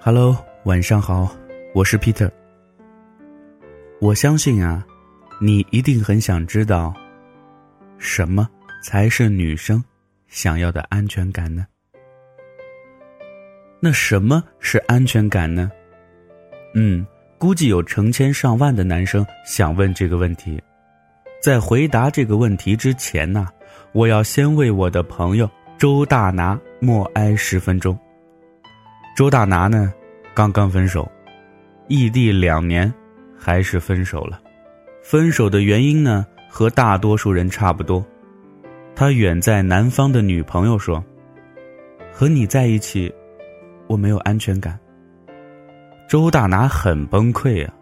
Hello，晚上好，我是 Peter。我相信啊，你一定很想知道，什么才是女生想要的安全感呢？那什么是安全感呢？嗯，估计有成千上万的男生想问这个问题。在回答这个问题之前呢，我要先为我的朋友周大拿默哀十分钟。周大拿呢，刚刚分手，异地两年，还是分手了。分手的原因呢，和大多数人差不多。他远在南方的女朋友说：“和你在一起，我没有安全感。”周大拿很崩溃啊，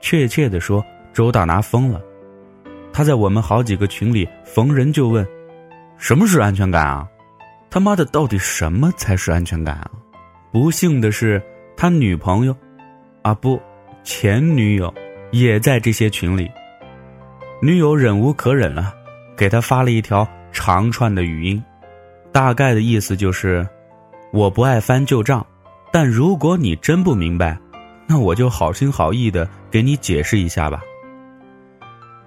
确切的说，周大拿疯了。他在我们好几个群里逢人就问：“什么是安全感啊？他妈的，到底什么才是安全感啊？”不幸的是，他女朋友，啊不，前女友也在这些群里。女友忍无可忍了，给他发了一条长串的语音，大概的意思就是：我不爱翻旧账，但如果你真不明白，那我就好心好意的给你解释一下吧。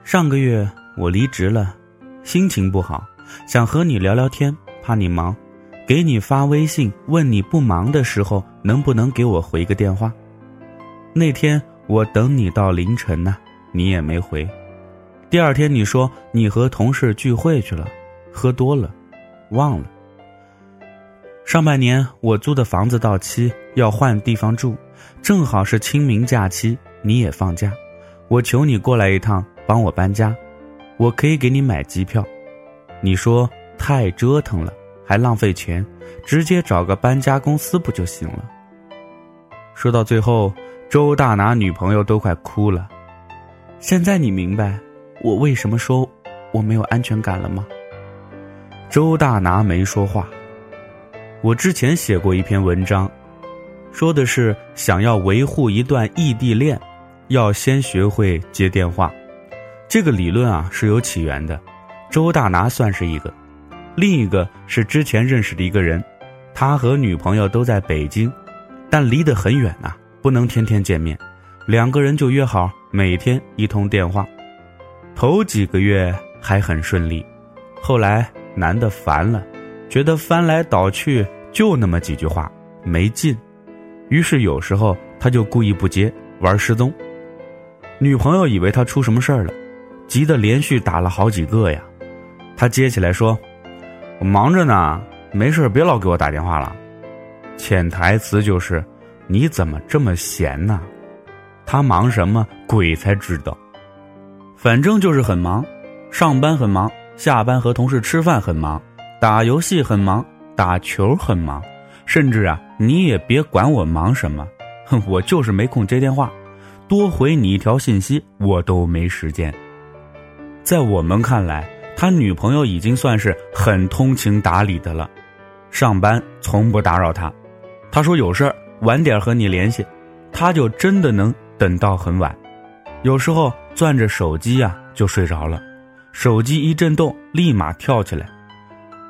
上个月我离职了，心情不好，想和你聊聊天，怕你忙。给你发微信问你不忙的时候能不能给我回个电话？那天我等你到凌晨呢，你也没回。第二天你说你和同事聚会去了，喝多了，忘了。上半年我租的房子到期要换地方住，正好是清明假期，你也放假，我求你过来一趟帮我搬家，我可以给你买机票。你说太折腾了。还浪费钱，直接找个搬家公司不就行了？说到最后，周大拿女朋友都快哭了。现在你明白我为什么说我没有安全感了吗？周大拿没说话。我之前写过一篇文章，说的是想要维护一段异地恋，要先学会接电话。这个理论啊是有起源的，周大拿算是一个。另一个是之前认识的一个人，他和女朋友都在北京，但离得很远呐，不能天天见面。两个人就约好每天一通电话。头几个月还很顺利，后来男的烦了，觉得翻来倒去就那么几句话没劲，于是有时候他就故意不接，玩失踪。女朋友以为他出什么事儿了，急得连续打了好几个呀。他接起来说。我忙着呢，没事别老给我打电话了。潜台词就是，你怎么这么闲呢？他忙什么，鬼才知道。反正就是很忙，上班很忙，下班和同事吃饭很忙，打游戏很忙，打球很忙，甚至啊，你也别管我忙什么，哼，我就是没空接电话，多回你一条信息我都没时间。在我们看来。他女朋友已经算是很通情达理的了，上班从不打扰他。他说有事儿晚点和你联系，他就真的能等到很晚。有时候攥着手机呀就睡着了，手机一震动立马跳起来。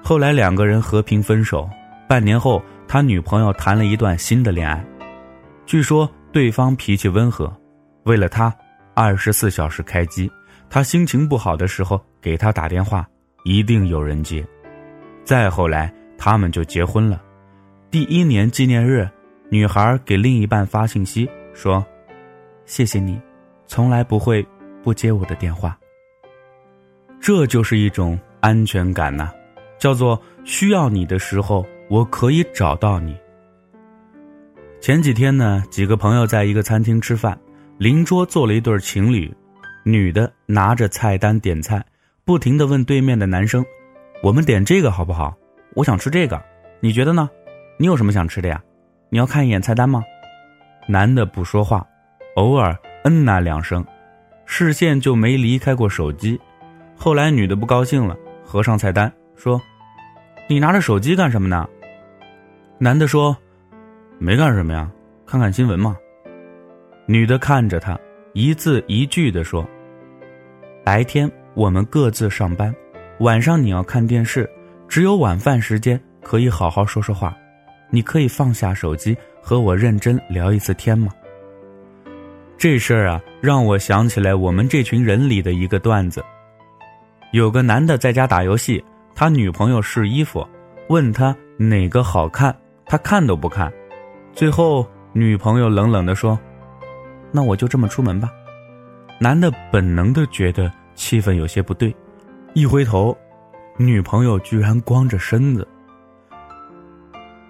后来两个人和平分手，半年后他女朋友谈了一段新的恋爱，据说对方脾气温和，为了他，二十四小时开机。他心情不好的时候给他打电话，一定有人接。再后来，他们就结婚了。第一年纪念日，女孩给另一半发信息说：“谢谢你，从来不会不接我的电话。”这就是一种安全感呐，叫做需要你的时候我可以找到你。前几天呢，几个朋友在一个餐厅吃饭，邻桌坐了一对情侣。女的拿着菜单点菜，不停的问对面的男生：“我们点这个好不好？我想吃这个，你觉得呢？你有什么想吃的呀？你要看一眼菜单吗？”男的不说话，偶尔嗯那两声，视线就没离开过手机。后来女的不高兴了，合上菜单说：“你拿着手机干什么呢？”男的说：“没干什么呀，看看新闻嘛。”女的看着他，一字一句的说。白天我们各自上班，晚上你要看电视，只有晚饭时间可以好好说说话。你可以放下手机和我认真聊一次天吗？这事儿啊，让我想起来我们这群人里的一个段子。有个男的在家打游戏，他女朋友试衣服，问他哪个好看，他看都不看。最后女朋友冷冷的说：“那我就这么出门吧。”男的本能的觉得气氛有些不对，一回头，女朋友居然光着身子。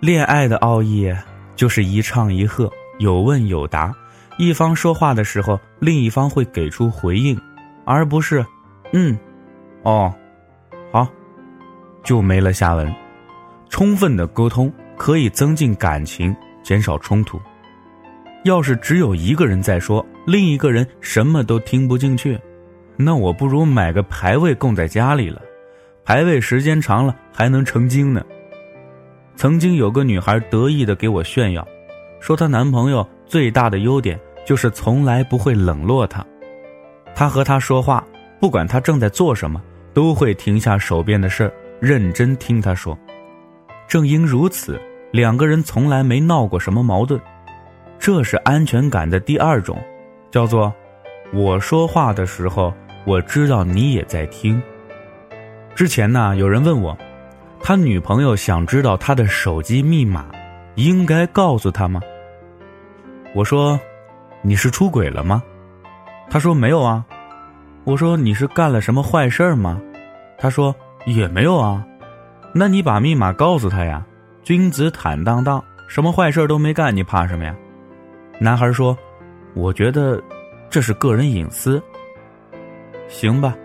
恋爱的奥义就是一唱一和，有问有答。一方说话的时候，另一方会给出回应，而不是“嗯，哦，好”，就没了下文。充分的沟通可以增进感情，减少冲突。要是只有一个人在说，另一个人什么都听不进去，那我不如买个牌位供在家里了，牌位时间长了还能成精呢。曾经有个女孩得意的给我炫耀，说她男朋友最大的优点。就是从来不会冷落她，他和他说话，不管他正在做什么，都会停下手边的事儿，认真听他说。正因如此，两个人从来没闹过什么矛盾。这是安全感的第二种，叫做我说话的时候，我知道你也在听。之前呢，有人问我，他女朋友想知道他的手机密码，应该告诉他吗？我说。你是出轨了吗？他说没有啊。我说你是干了什么坏事吗？他说也没有啊。那你把密码告诉他呀。君子坦荡荡，什么坏事都没干，你怕什么呀？男孩说：“我觉得这是个人隐私。”行吧，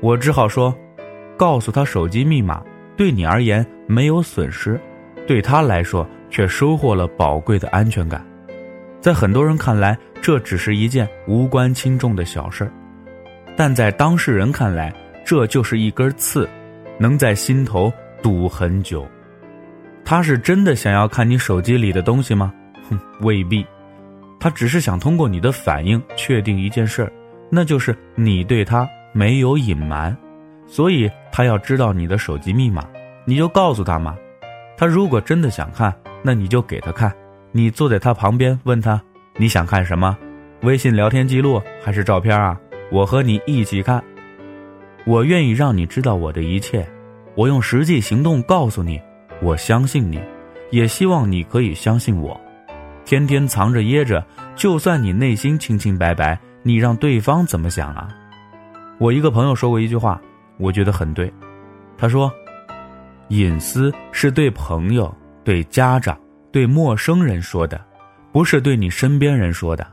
我只好说，告诉他手机密码，对你而言没有损失，对他来说却收获了宝贵的安全感。在很多人看来，这只是一件无关轻重的小事儿，但在当事人看来，这就是一根刺，能在心头堵很久。他是真的想要看你手机里的东西吗？哼，未必。他只是想通过你的反应确定一件事儿，那就是你对他没有隐瞒，所以他要知道你的手机密码，你就告诉他嘛。他如果真的想看，那你就给他看。你坐在他旁边，问他你想看什么？微信聊天记录还是照片啊？我和你一起看。我愿意让你知道我的一切，我用实际行动告诉你，我相信你，也希望你可以相信我。天天藏着掖着，就算你内心清清白白，你让对方怎么想啊？我一个朋友说过一句话，我觉得很对。他说：“隐私是对朋友、对家长。”对陌生人说的，不是对你身边人说的。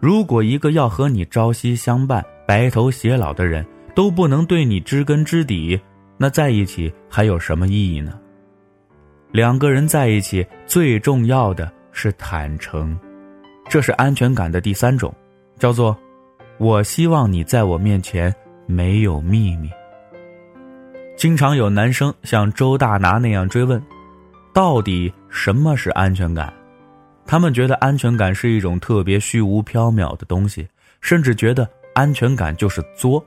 如果一个要和你朝夕相伴、白头偕老的人都不能对你知根知底，那在一起还有什么意义呢？两个人在一起最重要的是坦诚，这是安全感的第三种，叫做“我希望你在我面前没有秘密”。经常有男生像周大拿那样追问。到底什么是安全感？他们觉得安全感是一种特别虚无缥缈的东西，甚至觉得安全感就是作。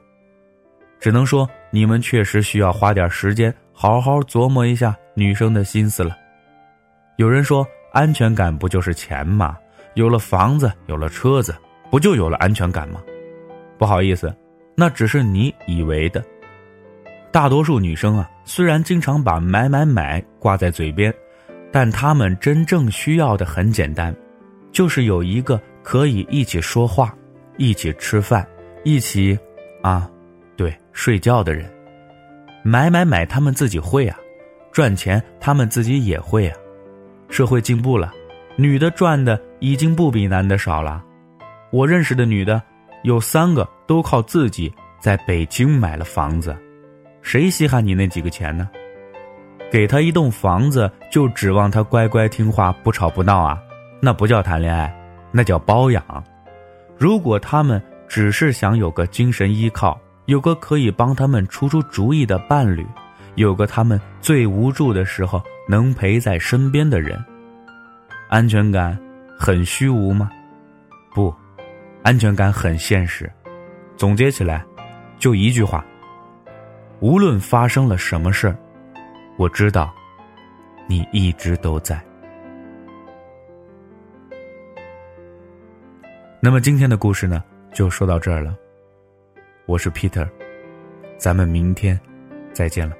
只能说你们确实需要花点时间好好琢磨一下女生的心思了。有人说安全感不就是钱吗？有了房子，有了车子，不就有了安全感吗？不好意思，那只是你以为的。大多数女生啊，虽然经常把买买买挂在嘴边，但她们真正需要的很简单，就是有一个可以一起说话、一起吃饭、一起，啊，对，睡觉的人。买买买，他们自己会啊，赚钱他们自己也会啊。社会进步了，女的赚的已经不比男的少了。我认识的女的，有三个都靠自己在北京买了房子。谁稀罕你那几个钱呢？给她一栋房子，就指望她乖乖听话、不吵不闹啊？那不叫谈恋爱，那叫包养。如果他们只是想有个精神依靠，有个可以帮他们出出主意的伴侣，有个他们最无助的时候能陪在身边的人，安全感很虚无吗？不，安全感很现实。总结起来，就一句话：无论发生了什么事儿，我知道你一直都在。那么今天的故事呢，就说到这儿了。我是 Peter，咱们明天再见了。